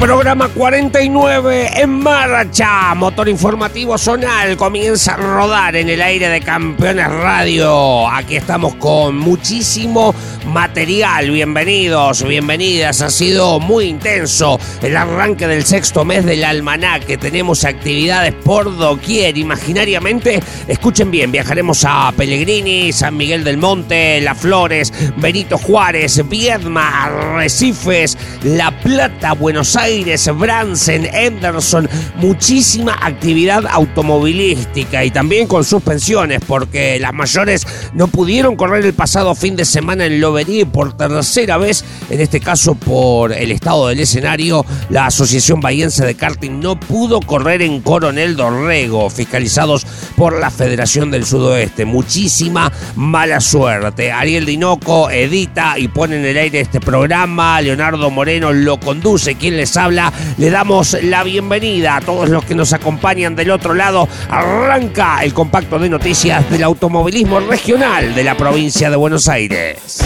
Programa 49 en marcha. Motor informativo zonal comienza a rodar en el aire de Campeones Radio. Aquí estamos con muchísimo material. Bienvenidos, bienvenidas. Ha sido muy intenso el arranque del sexto mes del almanaque. Tenemos actividades por doquier. Imaginariamente, escuchen bien, viajaremos a Pellegrini, San Miguel del Monte, Las Flores, Benito Juárez, Viedma, Recifes, La Plata, Buenos Aires. Bransen, Henderson, muchísima actividad automovilística y también con suspensiones porque las mayores no pudieron correr el pasado fin de semana en Loverí por tercera vez, en este caso por el estado del escenario, la Asociación Bahiense de Karting no pudo correr en Coronel Dorrego, fiscalizados por la Federación del Sudoeste. Muchísima mala suerte. Ariel Dinoco edita y pone en el aire este programa, Leonardo Moreno lo conduce, quien les habla, le damos la bienvenida a todos los que nos acompañan del otro lado. Arranca el compacto de noticias del automovilismo regional de la provincia de Buenos Aires.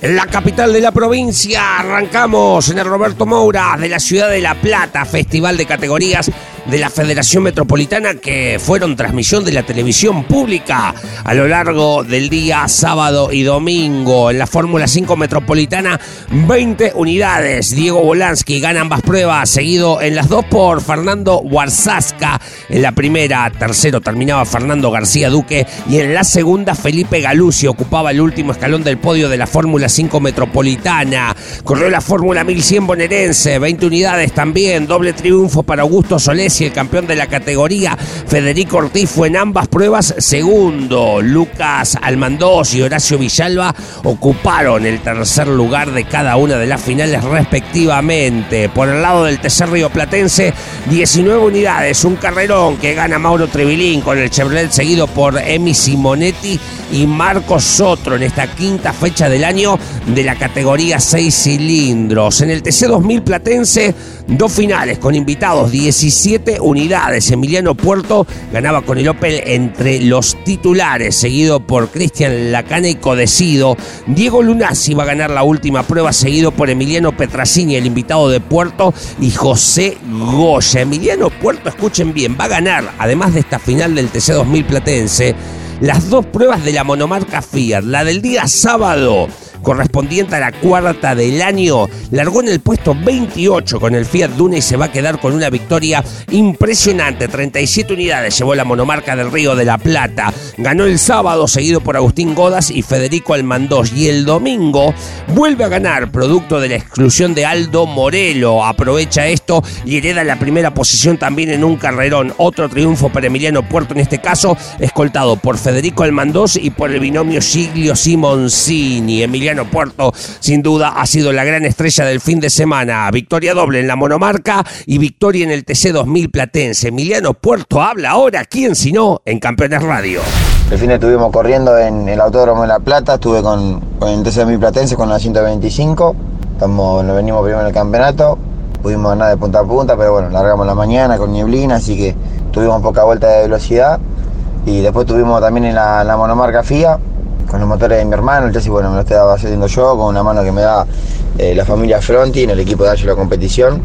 En la capital de la provincia arrancamos en el Roberto Moura de la ciudad de La Plata, festival de categorías de la Federación Metropolitana que fueron transmisión de la televisión pública a lo largo del día sábado y domingo. En la Fórmula 5 Metropolitana, 20 unidades. Diego Bolansky gana ambas pruebas, seguido en las dos por Fernando Warzaska. En la primera, tercero terminaba Fernando García Duque y en la segunda Felipe Galuzzi ocupaba el último escalón del podio de la Fórmula 5 Metropolitana. Corrió la Fórmula 1100 bonaerense, 20 unidades también, doble triunfo para Augusto Solés y el campeón de la categoría Federico Ortiz fue en ambas pruebas segundo. Lucas Almandós y Horacio Villalba ocuparon el tercer lugar de cada una de las finales respectivamente. Por el lado del tercer Río Platense, 19 unidades, un carrerón que gana Mauro Trevilín con el Chevrolet seguido por Emi Simonetti y Marcos Sotro en esta quinta fecha del año de la categoría 6 cilindros. En el TC 2000 Platense, dos finales con invitados, 17 unidades. Emiliano Puerto ganaba con el Opel entre los titulares, seguido por Cristian Lacana y Codecido. Diego Lunasi va a ganar la última prueba, seguido por Emiliano Petracini, el invitado de Puerto, y José Goya. Emiliano Puerto, escuchen bien, va a ganar, además de esta final del TC 2000 Platense, las dos pruebas de la monomarca Fiat. La del día sábado correspondiente a la cuarta del año, largó en el puesto 28 con el Fiat Duna y se va a quedar con una victoria impresionante. 37 unidades llevó la monomarca del Río de la Plata. Ganó el sábado, seguido por Agustín Godas y Federico Almandós. Y el domingo vuelve a ganar, producto de la exclusión de Aldo Morelo. Aprovecha esto y hereda la primera posición también en un carrerón. Otro triunfo para Emiliano Puerto, en este caso, escoltado por Federico Almandós y por el binomio Giglio Simoncini. Emiliano Puerto, sin duda, ha sido la gran estrella del fin de semana. Victoria doble en la monomarca y victoria en el TC 2000 Platense. Emiliano Puerto habla ahora, ¿quién si no? En Campeones Radio. El fin de estuvimos corriendo en el Autódromo de La Plata, estuve con, el TC 2000 Platense con la 125. Estamos, nos venimos primero en el campeonato. Pudimos ganar de punta a punta, pero bueno, largamos la mañana con nieblina, así que tuvimos poca vuelta de velocidad. Y después tuvimos también en la monomarca FIA, con los motores de mi hermano, el chasis bueno me lo estaba haciendo yo, con una mano que me da eh, la familia Fronti en el equipo de la competición.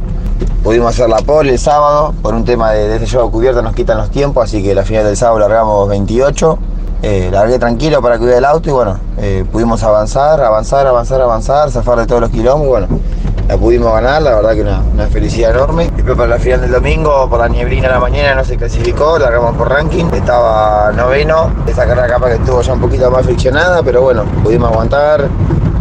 Pudimos hacer la pole el sábado, por un tema de, de este juego cubierto nos quitan los tiempos, así que la final del sábado largamos 28. Eh, largué tranquilo para cuidar el auto y bueno, eh, pudimos avanzar, avanzar, avanzar, avanzar, zafar de todos los kilómetros, bueno, la pudimos ganar, la verdad que una, una, felicidad enorme. Después para la final del domingo, por la nieblina de la mañana no se clasificó, largamos por ranking, estaba noveno, esa carrera capa que estuvo ya un poquito más friccionada, pero bueno, pudimos aguantar,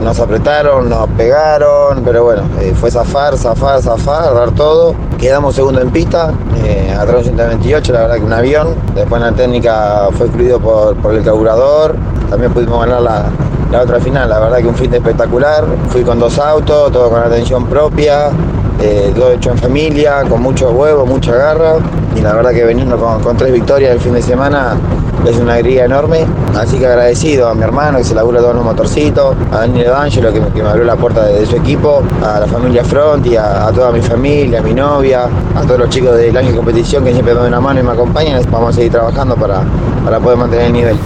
nos apretaron, nos pegaron, pero bueno, eh, fue zafar, zafar, zafar, dar todo. Quedamos segundo en pista, eh, un 128, la verdad que un avión. Después en la técnica fue excluido por, por el carburador. También pudimos ganar la, la otra final. La verdad que un fin de espectacular. Fui con dos autos, todo con atención propia, eh, todo hecho en familia, con mucho huevo, mucha garra. Y la verdad que veniendo con, tres victorias el fin de semana es una alegría enorme. Así que agradecido a mi hermano que se labura todos los motorcitos, a Daniel Evangelo que, que, me abrió la puerta de, su equipo, a la familia Fronti, a, a, toda mi familia, a mi novia, a todos los chicos del año de competición que siempre me dan una mano y me acompañan. Vamos a seguir trabajando para, para poder mantener el nivel.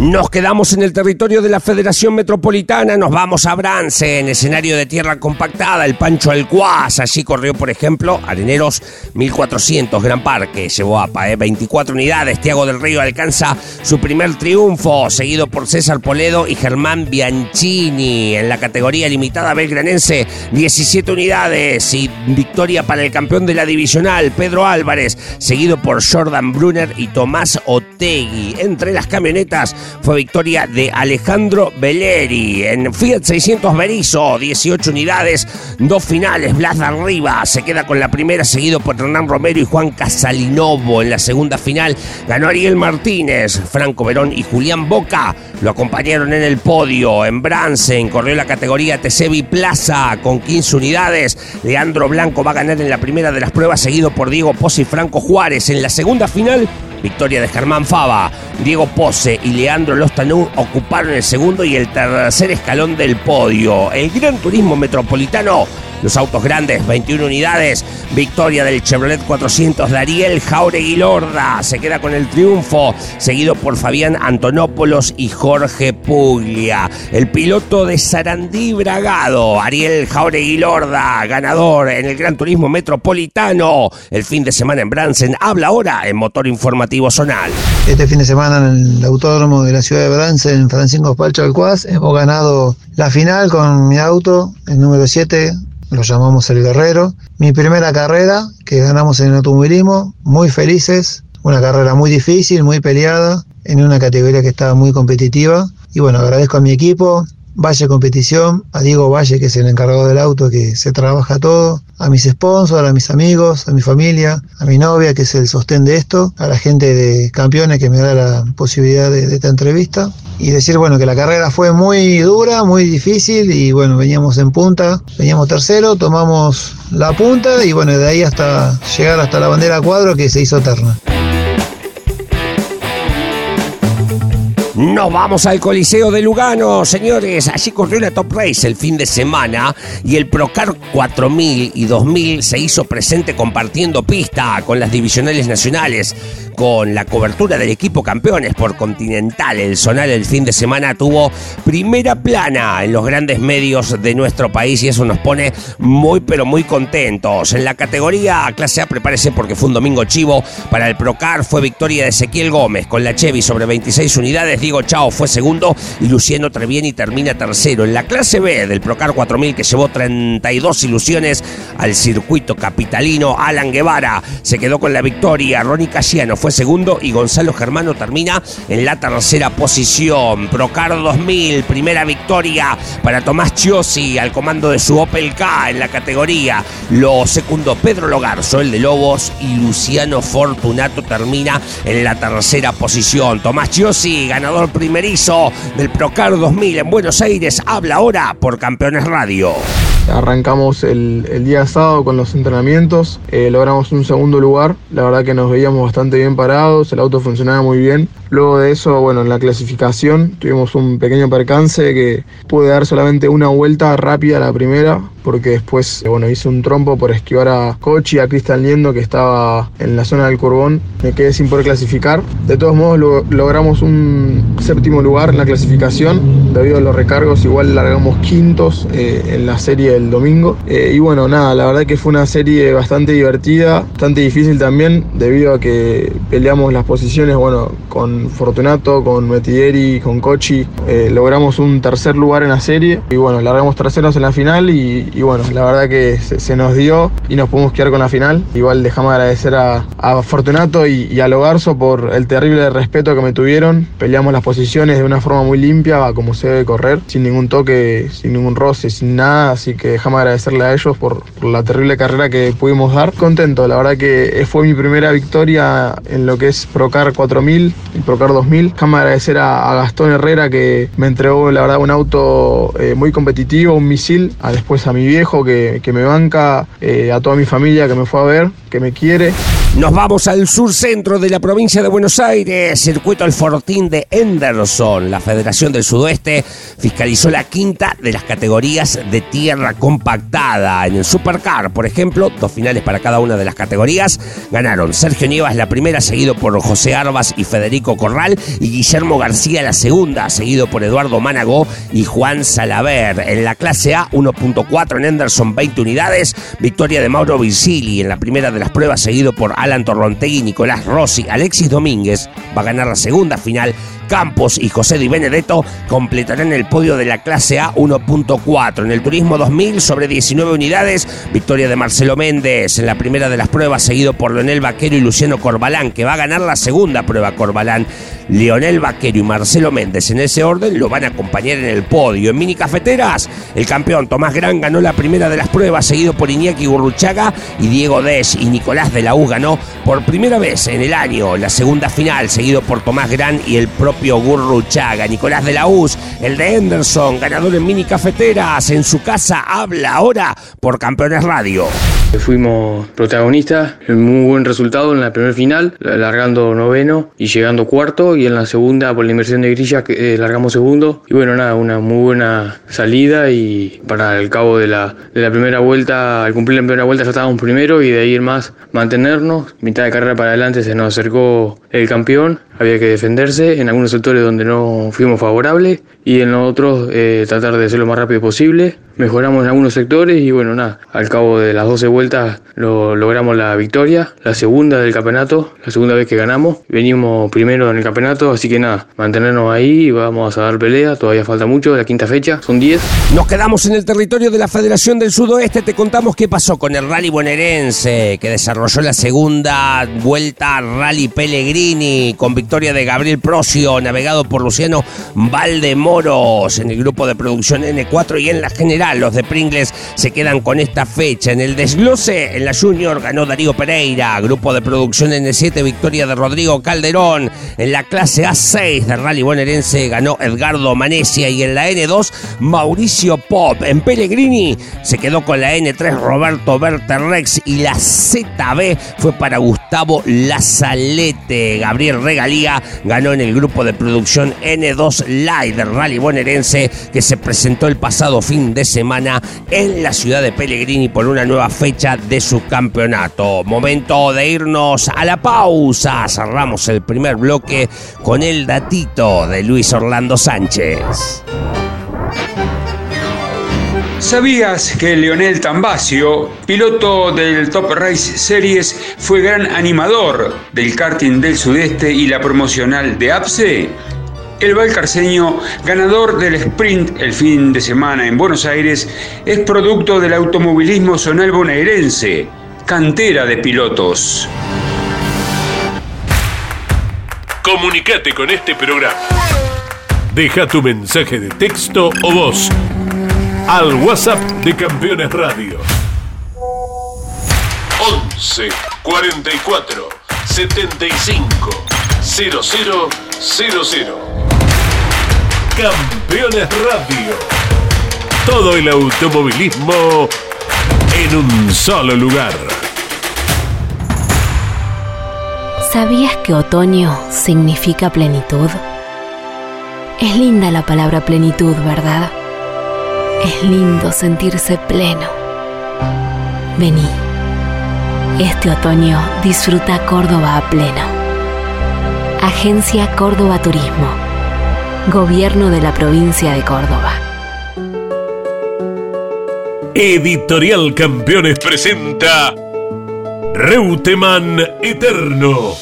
Nos quedamos en el territorio de la Federación Metropolitana, nos vamos a Brance, en escenario de tierra compactada, el Pancho Alcuaz, allí corrió, por ejemplo, Areneros 1400, Gran Parque, llevó a PAE 24 unidades, Tiago del Río alcanza su primer triunfo, seguido por César Poledo y Germán Bianchini, en la categoría limitada belgranense, 17 unidades y victoria para el campeón de la divisional, Pedro Álvarez, seguido por Jordan Brunner y Tomás Otegui, entre las camionetas, fue victoria de Alejandro Belleri. En Fiat 600 Berizo, 18 unidades, dos finales. Blas arriba se queda con la primera, seguido por Hernán Romero y Juan Casalinovo. En la segunda final ganó Ariel Martínez, Franco Verón y Julián Boca. Lo acompañaron en el podio. En Bransen corrió la categoría TC Plaza con 15 unidades. Leandro Blanco va a ganar en la primera de las pruebas, seguido por Diego Pozzi y Franco Juárez. En la segunda final Victoria de Germán Fava, Diego Pose y Leandro Lostanú ocuparon el segundo y el tercer escalón del podio. El Gran Turismo Metropolitano los autos grandes, 21 unidades. Victoria del Chevrolet 400 de Ariel Jauregui Lorda. Se queda con el triunfo, seguido por Fabián Antonopoulos y Jorge Puglia. El piloto de Sarandí Bragado, Ariel Jauregui Lorda, ganador en el Gran Turismo Metropolitano. El fin de semana en Bransen. Habla ahora en Motor Informativo Zonal. Este fin de semana en el Autódromo de la ciudad de Bransen, Francisco Palcho Alcuaz, hemos ganado la final con mi auto, el número 7, lo llamamos el guerrero. Mi primera carrera que ganamos en el automovilismo, muy felices, una carrera muy difícil, muy peleada, en una categoría que estaba muy competitiva. Y bueno, agradezco a mi equipo, Valle Competición, a Diego Valle, que es el encargado del auto, que se trabaja todo, a mis sponsors, a mis amigos, a mi familia, a mi novia, que es el sostén de esto, a la gente de campeones que me da la posibilidad de, de esta entrevista. Y decir, bueno, que la carrera fue muy dura, muy difícil, y bueno, veníamos en punta, veníamos tercero, tomamos la punta, y bueno, de ahí hasta llegar hasta la bandera cuadro que se hizo eterna. Nos vamos al Coliseo de Lugano, señores. Allí corrió la Top Race el fin de semana y el Procar 4000 y 2000 se hizo presente compartiendo pista con las divisionales nacionales con la cobertura del equipo campeones por Continental. El Zonal el fin de semana tuvo primera plana en los grandes medios de nuestro país y eso nos pone muy pero muy contentos. En la categoría clase A, prepárese porque fue un domingo chivo para el Procar. Fue victoria de Ezequiel Gómez con la Chevy sobre 26 unidades. Diego Chao fue segundo y Luciano Trevieni termina tercero. En la clase B del Procar 4000 que llevó 32 ilusiones al circuito capitalino, Alan Guevara se quedó con la victoria. Ronnie Casiano fue segundo y Gonzalo Germano termina en la tercera posición. Procar 2000, primera victoria para Tomás Chiosi al comando de su Opel K en la categoría. Lo segundo Pedro Logarzo, el de Lobos, y Luciano Fortunato termina en la tercera posición. Tomás Chiosi, ganador primerizo del Procar 2000 en Buenos Aires, habla ahora por Campeones Radio. Arrancamos el, día sábado con los entrenamientos, eh, logramos un segundo lugar, la verdad que nos veíamos bastante bien parados, el auto funcionaba muy bien. Luego de eso, bueno, en la clasificación tuvimos un pequeño percance que pude dar solamente una vuelta rápida a la primera, porque después, bueno, hice un trompo por esquivar a Cochi a Cristian Liendo que estaba en la zona del Curbón. Me quedé sin poder clasificar. De todos modos, logramos un séptimo lugar en la clasificación. Debido a los recargos, igual largamos quintos eh, en la serie del domingo. Eh, y bueno, nada, la verdad que fue una serie bastante divertida, bastante difícil también, debido a que peleamos las posiciones, bueno, con Fortunato, con Metieri, con Cochi. Eh, logramos un tercer lugar en la serie. Y bueno, largamos terceros en la final y y bueno, la verdad que se, nos dio y nos pudimos quedar con la final. Igual dejamos agradecer a, Fortunato y, a Logarzo por el terrible respeto que me tuvieron. Peleamos las posiciones de una forma muy limpia, como se debe correr, sin ningún toque, sin ningún roce, sin nada. Así que que déjame agradecerle a ellos por, la terrible carrera que pudimos dar. Contento, la verdad que fue mi primera victoria en lo que es Procar 4000 y Procar 2000. Déjame agradecer a, Gastón Herrera que me entregó la verdad un auto eh, muy competitivo, un misil, a después a mi viejo que, me banca, eh, a toda mi familia que me fue a ver, que me quiere. Nos vamos al sur centro de la provincia de Buenos Aires, circuito El Fortín de Henderson. La Federación del Sudoeste fiscalizó la quinta de las categorías de tierra compactada. En el Supercar, por ejemplo, dos finales para cada una de las categorías. Ganaron Sergio Nievas la primera, seguido por José Arbas y Federico Corral, y Guillermo García la segunda, seguido por Eduardo Managó y Juan Salaver. En la clase A, 1.4 en Henderson, 20 unidades. Victoria de Mauro Vicili en la primera de las pruebas, seguido por Alan Torrontegui, Nicolás Rossi, Alexis Domínguez va a ganar la segunda final Campos y José Di Benedetto completarán el podio de la clase A 1.4. En el Turismo 2000, sobre 19 unidades, victoria de Marcelo Méndez en la primera de las pruebas, seguido por Leonel Vaquero y Luciano Corbalán, que va a ganar la segunda prueba Corbalán. Leonel Vaquero y Marcelo Méndez en ese orden lo van a acompañar en el podio. En mini cafeteras, el campeón Tomás Gran ganó la primera de las pruebas, seguido por Iñaki Gurruchaga y Diego Des y Nicolás de la U ganó por primera vez en el año la segunda final, seguido por Tomás Gran y el propio Gurruchaga. Nicolás de la Uz, el de Henderson, ganador en mini cafeteras, en su casa habla ahora por Campeones Radio. Fuimos protagonistas, muy buen resultado en la primera final, largando noveno y llegando cuarto, y en la segunda, por la inversión de grilla, eh, largamos segundo. Y bueno, nada, una muy buena salida y para el cabo de la, de la primera vuelta, al cumplir la primera vuelta ya estábamos primero y de ahí en más mantenernos. Mitad de carrera para adelante se nos acercó el campeón había que defenderse en algunos sectores donde no fuimos favorables y en otros eh, tratar de ser lo más rápido posible. Mejoramos en algunos sectores y bueno, nada, al cabo de las 12 vueltas lo, logramos la victoria, la segunda del campeonato, la segunda vez que ganamos. Venimos primero en el campeonato, así que nada, mantenernos ahí vamos a dar pelea, todavía falta mucho, la quinta fecha, son 10. Nos quedamos en el territorio de la Federación del Sudoeste, te contamos qué pasó con el Rally bonaerense que desarrolló la segunda vuelta Rally Pellegrini con victoria de Gabriel Procio, navegado por Luciano Valdemoros en el grupo de producción N4 y en la general los de Pringles se quedan con esta fecha. En el desglose, en la Junior ganó Darío Pereira, grupo de producción N7, victoria de Rodrigo Calderón. En la clase A6 de Rally Bonaerense ganó Edgardo Manesia y en la N2 Mauricio Pop. En Pellegrini se quedó con la N3 Roberto Berterrex y la ZB fue para Gustavo Lazalete. Gabriel Ganó en el grupo de producción N2 Live Rally Bonaerense que se presentó el pasado fin de semana en la ciudad de Pellegrini por una nueva fecha de su campeonato. Momento de irnos a la pausa. Cerramos el primer bloque con el datito de Luis Orlando Sánchez. ¿Sabías que Leonel Tambasio, piloto del Top Race Series, fue gran animador del karting del sudeste y la promocional de APSE? El valcarceño, ganador del sprint el fin de semana en Buenos Aires, es producto del automovilismo zonal bonaerense, cantera de pilotos. Comunicate con este programa. Deja tu mensaje de texto o voz al WhatsApp de Campeones Radio. 11 44 75 0000. Campeones Radio. Todo el automovilismo en un solo lugar. ¿Sabías que otoño significa plenitud? Es linda la palabra plenitud, ¿verdad? Es lindo sentirse pleno. Vení. Este otoño disfruta Córdoba a pleno. Agencia Córdoba Turismo. Gobierno de la provincia de Córdoba. Editorial Campeones presenta Reutemann Eterno.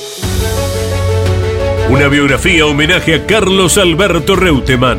Una biografía homenaje a Carlos Alberto Reutemann,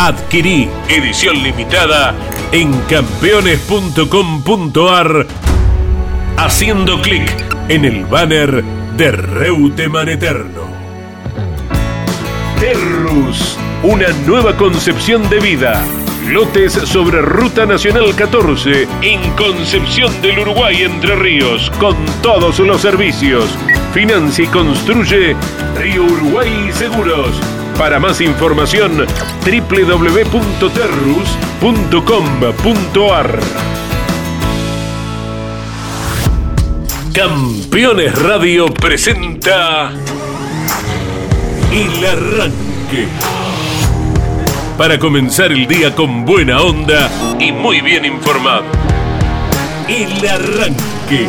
Adquirí edición limitada en campeones.com.ar haciendo clic en el banner de Reuteman Eterno. Terrus, una nueva concepción de vida. Lotes sobre Ruta Nacional 14 en Concepción del Uruguay Entre Ríos con todos los servicios. Financia y construye Río Uruguay Seguros. Para más información www.terrus.com.ar Campeones Radio presenta El Arranque. Para comenzar el día con buena onda y muy bien informado. El Arranque.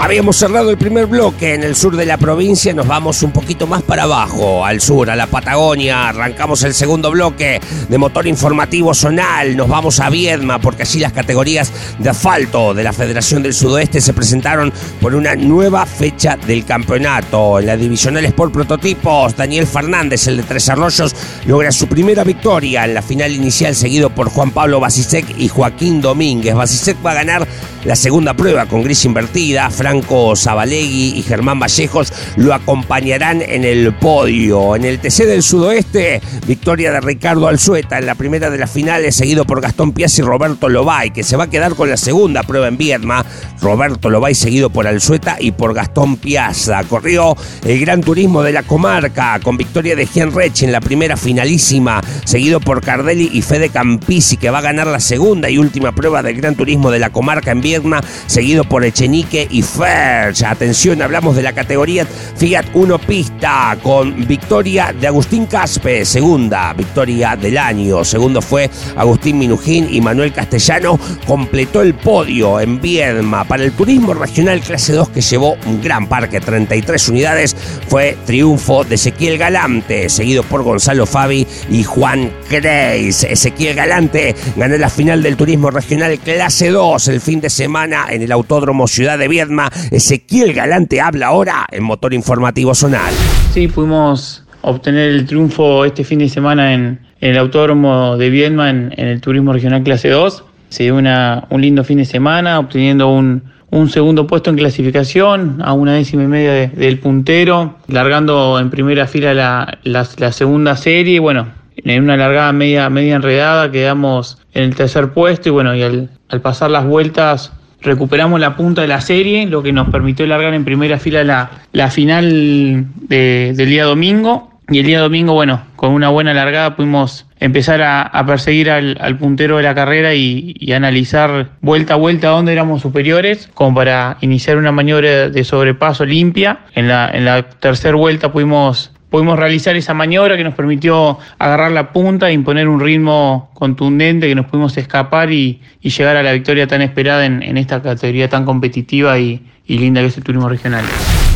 Habíamos cerrado el primer bloque en el sur de la provincia, nos vamos un poquito más para abajo, al sur, a la Patagonia. Arrancamos el segundo bloque de motor informativo zonal, nos vamos a Viedma, porque allí las categorías de asfalto de la Federación del Sudoeste se presentaron por una nueva fecha del campeonato. En la divisional Sport Prototipos, Daniel Fernández, el de Tres Arroyos, logra su primera victoria en la final inicial, seguido por Juan Pablo Basisek y Joaquín Domínguez. Basisek va a ganar la segunda prueba con gris invertida. Franco Zabalegui y Germán Vallejos lo acompañarán en el podio. En el TC del Sudoeste, victoria de Ricardo Alzueta en la primera de las finales, seguido por Gastón Piazzi y Roberto Lobay, que se va a quedar con la segunda prueba en Viedma. Roberto Lobay seguido por Alzueta y por Gastón Piazza. Corrió el Gran Turismo de la comarca con victoria de Rech en la primera finalísima, seguido por Cardelli y Fede Campisi, que va a ganar la segunda y última prueba del Gran Turismo de la comarca en Viedma, seguido por Echenique y Atención, hablamos de la categoría Fiat 1 Pista con victoria de Agustín Caspe, segunda victoria del año. Segundo fue Agustín Minujín y Manuel Castellano completó el podio en Viedma. Para el turismo regional clase 2 que llevó un gran parque, 33 unidades, fue triunfo de Ezequiel Galante, seguido por Gonzalo Fabi y Juan Creis. Ezequiel Galante ganó la final del turismo regional clase 2 el fin de semana en el Autódromo Ciudad de Viedma. Ezequiel Galante habla ahora en Motor Informativo Zonal. Sí, pudimos obtener el triunfo este fin de semana en, el Autódromo de Viedma en, el Turismo Regional Clase 2. Se dio una, un lindo fin de semana, obteniendo un, un segundo puesto en clasificación, a una décima y media de, del puntero, largando en primera fila la, la, segunda serie. Bueno, en una largada media, media enredada quedamos en el tercer puesto y bueno, y al pasar las vueltas recuperamos la punta de la serie, lo que nos permitió largar en primera fila la, la final de, del día domingo. Y el día domingo, bueno, con una buena largada pudimos empezar a, perseguir al, puntero de la carrera y, y, analizar vuelta a vuelta dónde éramos superiores, como para iniciar una maniobra de sobrepaso limpia. En la, en la tercera vuelta pudimos pudimos realizar esa maniobra que nos permitió agarrar la punta e imponer un ritmo contundente que nos pudimos escapar y, y llegar a la victoria tan esperada en, en esta categoría tan competitiva y, y linda que es el turismo regional.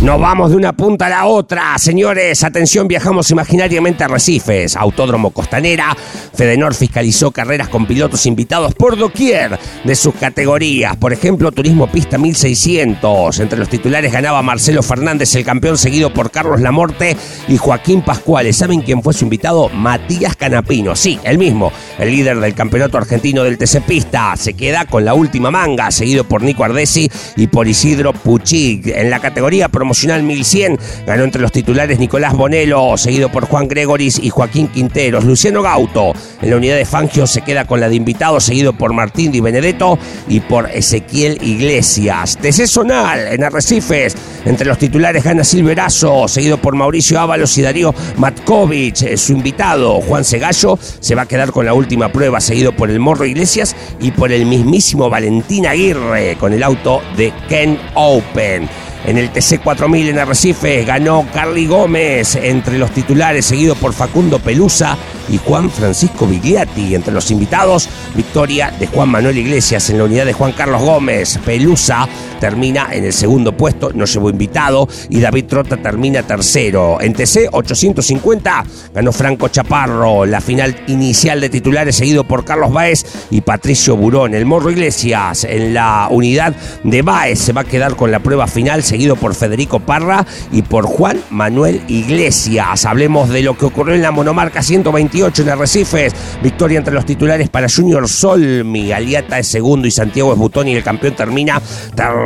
Nos vamos de una punta a la otra, señores. Atención, viajamos imaginariamente a Recifes, Autódromo Costanera. Fedenor fiscalizó carreras con pilotos invitados por doquier de sus categorías. Por ejemplo, Turismo Pista 1600. Entre los titulares ganaba Marcelo Fernández, el campeón, seguido por Carlos Lamorte y Joaquín Pascuales. ¿Saben quién fue su invitado? Matías Canapino. Sí, el mismo, el líder del campeonato argentino del TC Pista. Se queda con la última manga, seguido por Nico Ardesi y por Isidro Puchig. En la categoría promocional promocional 1100. Ganó entre los titulares Nicolás Bonelo, seguido por Juan Gregoris y Joaquín Quinteros. Luciano Gauto en la unidad de Fangio se queda con la de invitado, seguido por Martín Di Benedetto y por Ezequiel Iglesias. TC Sonal en Arrecifes. Entre los titulares gana Silverazo, seguido por Mauricio Ábalos y Darío Matkovich. Eh, su invitado, Juan Segallo, se va a quedar con la última prueba, seguido por el Morro Iglesias y por el mismísimo Valentín Aguirre, con el auto de Ken Open. En el TC4000 en Arrecife ganó Carly Gómez entre los titulares, seguido por Facundo Pelusa y Juan Francisco Vigliati. Entre los invitados, victoria de Juan Manuel Iglesias en la unidad de Juan Carlos Gómez. Pelusa termina en el segundo puesto, no llevó invitado, y David Trota termina tercero. En TC 850 ganó Franco Chaparro, la final inicial de titulares, seguido por Carlos Baez y Patricio Burón. El Morro Iglesias en la unidad de Baez se va a quedar con la prueba final seguido por Federico Parra y por Juan Manuel Iglesias. Hablemos de lo que ocurrió en la monomarca 128 en Arrecifes. Victoria entre los titulares para Junior Solmi. Aliata es segundo y Santiago es y el campeón termina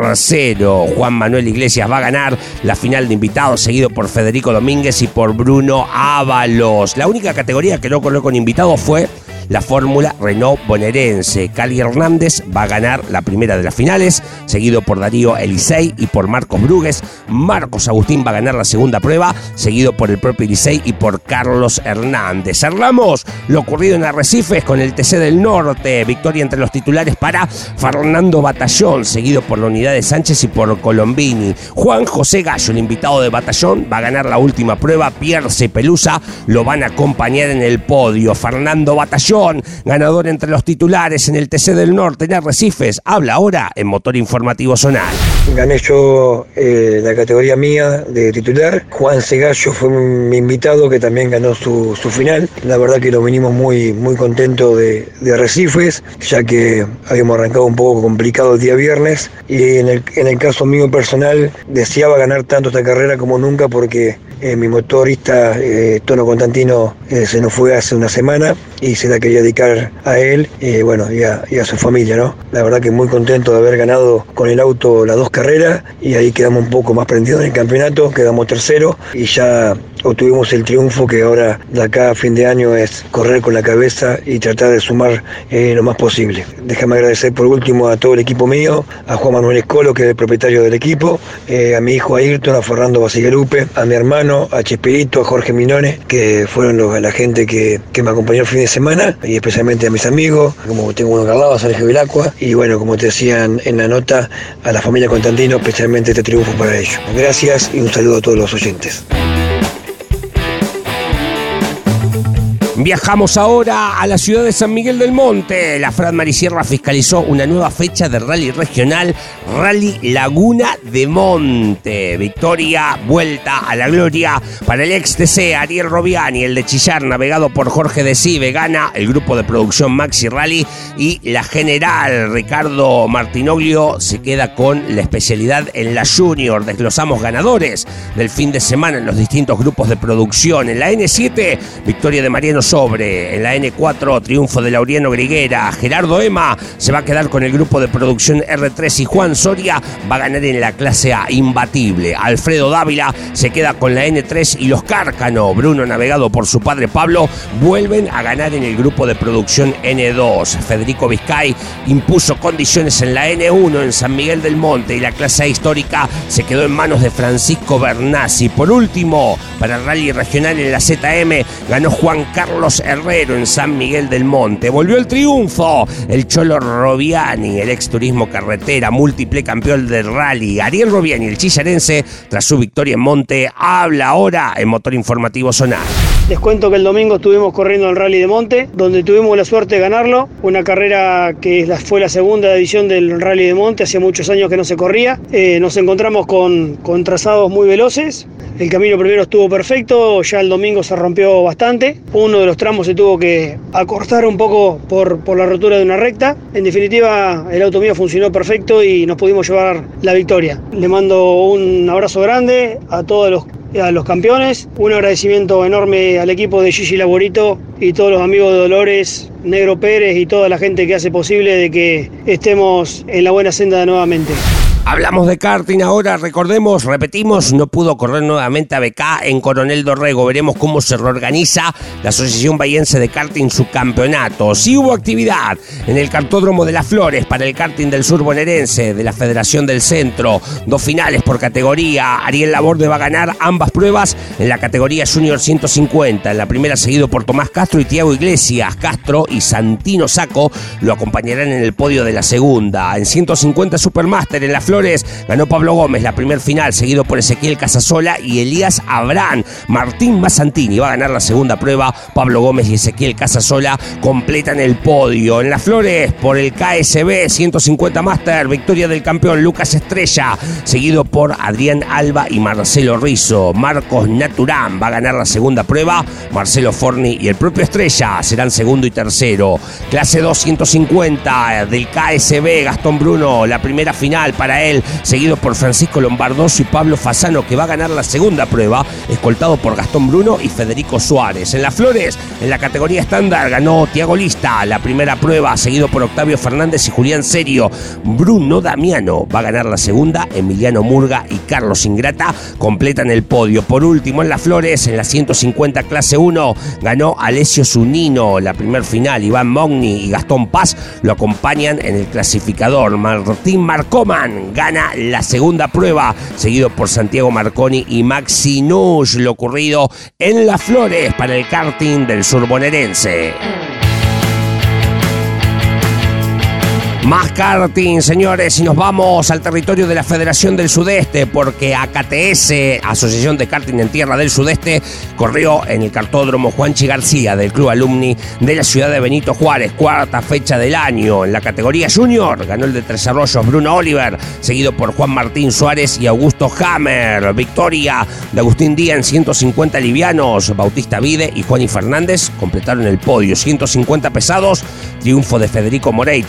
tercero. Juan Manuel Iglesias va a ganar la final de invitados, seguido por Federico Domínguez y por Bruno Ábalos. La única categoría que no corrió con invitados fue la fórmula Renault bonaerense. Cali Hernández va a ganar la primera de las finales, seguido por Darío Elisei y por Marcos Brugues. Marcos Agustín va a ganar la segunda prueba, seguido por el propio Elisei y por Carlos Hernández. Cerramos lo ocurrido en Arrecifes con el TC del Norte. Victoria entre los titulares para Fernando Batallón, seguido por la unidad de Sánchez y por Colombini. Juan José Gallo, el invitado de Batallón, va a ganar la última prueba. Pierce Pelusa lo van a acompañar en el podio. Fernando Batallón ganador entre los titulares en el TC del Norte en Arrecifes, habla ahora en Motor Informativo Zonal. Gané yo eh, la categoría mía de titular. Juan Segallo fue mi invitado que también ganó su, final. La verdad que lo vinimos muy, muy contentos de, de Arrecifes, ya que habíamos arrancado un poco complicado el día viernes. Y en el, en el caso mío personal, deseaba ganar tanto esta carrera como nunca porque eh, mi motorista eh, Tono Constantino eh, se nos fue hace una semana y se la quería dedicar a él bueno y a, y a, su familia, ¿no? La verdad que muy contento de haber ganado con el auto las dos carreras y ahí quedamos un poco más prendidos en el campeonato, quedamos tercero y ya obtuvimos el triunfo que ahora de acá a fin de año es correr con la cabeza y tratar de sumar lo más posible. Déjame agradecer por último a todo el equipo mío, a Juan Manuel Escolo, que es el propietario del equipo, a mi hijo Ayrton, a Fernando Basigalupe, a mi hermano a Chespirito, a Jorge Minone, que fueron los, la gente que, me acompañó el fin de semana, y especialmente a mis amigos, como tengo uno Carlado, a Sergio Vilacqua, y bueno, como te decían en la nota, a la familia Constantino, especialmente este triunfo para ellos. Gracias y un saludo a todos los oyentes. Viajamos ahora a la ciudad de San Miguel del Monte. La Fran Marisierra fiscalizó una nueva fecha de rally regional, Rally Laguna de Monte. Victoria, vuelta a la gloria para el ex TC Ariel Robiani, el de Chillar, navegado por Jorge de. Gana el grupo de producción Maxi Rally y la general Ricardo Martinoglio se queda con la especialidad en la Junior. Desglosamos ganadores del fin de semana en los distintos grupos de producción. En la N7, victoria de Mariano sobre. En la N4, triunfo de Lauriano Griguera. Gerardo Ema se va a quedar con el grupo de producción R3 y Juan Soria va a ganar en la clase A, imbatible. Alfredo Dávila se queda con la N3 y los Cárcano. Bruno, navegado por su padre Pablo, vuelven a ganar en el grupo de producción N2. Federico Vizcay impuso condiciones en la N1 en San Miguel del Monte y la clase A histórica se quedó en manos de Francisco Bernasi. Por último, para el rally regional en la ZM ganó Juan Carlos Carlos Herrero en San Miguel del Monte. Volvió el triunfo. El Cholo Robiani, el ex turismo carretera, múltiple campeón del rally. Ariel Robiani, el chillarense, tras su victoria en Monte, habla ahora en Motor Informativo Sonar. Les cuento que el domingo estuvimos corriendo el Rally de Monte, donde tuvimos la suerte de ganarlo. Una carrera que fue la segunda edición del Rally de Monte, hace muchos años que no se corría. Eh, nos encontramos con, trazados muy veloces. El camino primero estuvo perfecto, ya el domingo se rompió bastante. Uno de los tramos se tuvo que acortar un poco por, por la rotura de una recta. En definitiva, el auto mío funcionó perfecto y nos pudimos llevar la victoria. Le mando un abrazo grande a todos los a los campeones. Un agradecimiento enorme al equipo de Gigi Laborito y todos los amigos de Dolores, Negro Pérez y toda la gente que hace posible de que estemos en la buena senda nuevamente. Hablamos de karting ahora, recordemos, repetimos, no pudo correr nuevamente a BK en Coronel Dorrego. Veremos cómo se reorganiza la Asociación Bahiense de Karting su campeonato. Sí hubo actividad en el cartódromo de las Flores para el karting del sur bonaerense de la Federación del Centro. Dos finales por categoría. Ariel Laborde va a ganar ambas pruebas en la categoría Junior 150. En la primera seguido por Tomás Castro y Tiago Iglesias. Castro y Santino Saco lo acompañarán en el podio de la segunda. En 150 Supermaster en las Flores ganó Pablo Gómez la primer final, seguido por Ezequiel Casasola y Elías Abrán. Martín Massantini va a ganar la segunda prueba. Pablo Gómez y Ezequiel Casasola completan el podio. En las flores, por el KSB 150 Master, victoria del campeón Lucas Estrella, seguido por Adrián Alba y Marcelo Rizo. Marcos Naturán va a ganar la segunda prueba. Marcelo Forni y el propio Estrella serán segundo y tercero. Clase 250 del KSB, Gastón Bruno, la primera final para él seguido por Francisco Lombardoso y Pablo Fasano, que va a ganar la segunda prueba, escoltado por Gastón Bruno y Federico Suárez. En las flores, en la categoría estándar, ganó Tiago Lista la primera prueba, seguido por Octavio Fernández y Julián Serio. Bruno Damiano va a ganar la segunda, Emiliano Murga y Carlos Ingrata completan el podio. Por último, en las flores, en la 150 clase 1, ganó Alessio Zunino la primer final. Iván Mogni y Gastón Paz lo acompañan en el clasificador. Martín Marcoman gana la segunda prueba, seguido por Santiago Marconi y Maxi Nush, lo ocurrido en Las Flores para el karting del sur bonaerense. Más karting, señores, y nos vamos al territorio de la Federación del Sudeste, porque AKTS, Asociación de Karting en Tierra del Sudeste, corrió en el cartódromo Juanchi García del Club Alumni de la ciudad de Benito Juárez, cuarta fecha del año. En la categoría Junior ganó el de Tres Arroyos Bruno Oliver, seguido por Juan Martín Suárez y Augusto Hammer. Victoria de Agustín Díaz en 150 livianos, Bautista Vide y Juan Fernández completaron el podio. 150 pesados, triunfo de Federico Morey,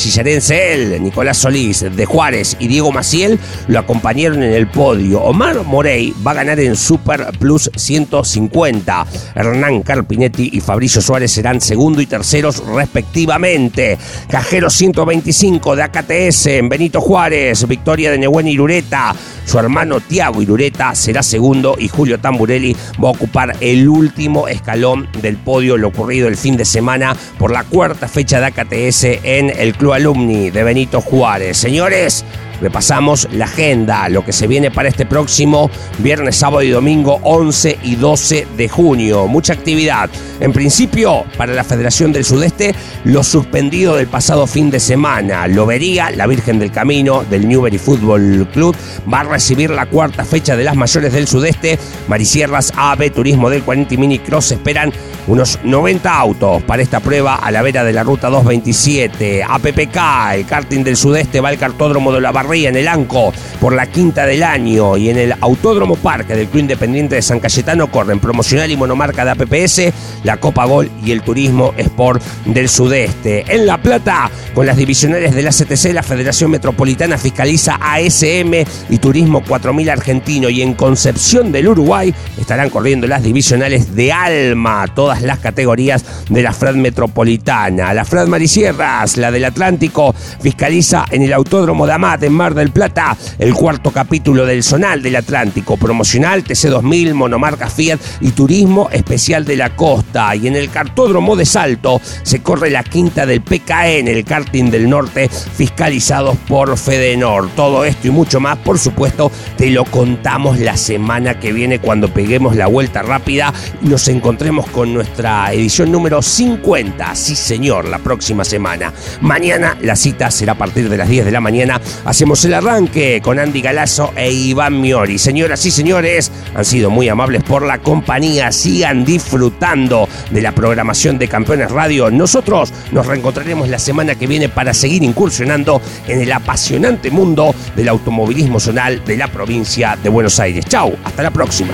Nicolás Solís de Juárez y Diego Maciel lo acompañaron en el podio. Omar Morey va a ganar en Super Plus 150. Hernán Carpinetti y Fabricio Suárez serán segundo y terceros respectivamente. Cajero 125 de AKTS en Benito Juárez. Victoria de Nehuen Irureta. Su hermano Tiago Irureta será segundo y Julio Tamburelli va a ocupar el último escalón del podio, lo ocurrido el fin de semana por la cuarta fecha de AKTS en el Club Alumni de Benito Juárez. Señores, repasamos la agenda, lo que se viene para este próximo viernes, sábado y domingo 11 y 12 de junio. Mucha actividad. En principio, para la Federación del Sudeste, lo suspendido del pasado fin de semana. Lo vería la Virgen del Camino del Newbery Football Club. Va a recibir la cuarta fecha de las mayores del Sudeste. Marisierras AB Turismo del 40 Mini Cross esperan unos 90 autos para esta prueba a la vera de la ruta 227. APPK, el karting del Sudeste, va al cartódromo de la Barría en el Anco por la quinta del año y en el Autódromo Parque del Club Independiente de San Cayetano corren promocional y monomarca de APPS, la Copa Gol y el Turismo Sport del Sudeste. En La Plata, con las divisionales de la CTC, la Federación Metropolitana fiscaliza ASM y Turismo 4000 Argentino y en Concepción del Uruguay estarán corriendo las divisionales de Alma, todas las categorías de la FRAD Metropolitana. La FRAD Marisierras, la del Atlántico, fiscaliza en el Autódromo de Amat en Mar del Plata el cuarto capítulo del Zonal del Atlántico, promocional TC2000, monomarca Fiat y turismo especial de la costa. Y en el cartódromo de Salto se corre la quinta del PKE en el karting del norte, fiscalizados por Fedenor. Todo esto y mucho más, por supuesto, te lo contamos la semana que viene cuando peguemos la vuelta rápida y nos encontremos con nuestra edición número 50. Sí, señor, la próxima semana. Mañana la cita será a partir de las 10 de la mañana. Hacemos el arranque con Andy Galazo e Iván Miori. Señoras y señores, han sido muy amables por la compañía. Sigan disfrutando de la programación de Campeones Radio. Nosotros nos reencontraremos la semana que viene para seguir incursionando en el apasionante mundo del automovilismo zonal de la provincia de Buenos Aires. Chau, hasta la próxima.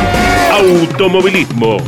automovilismo.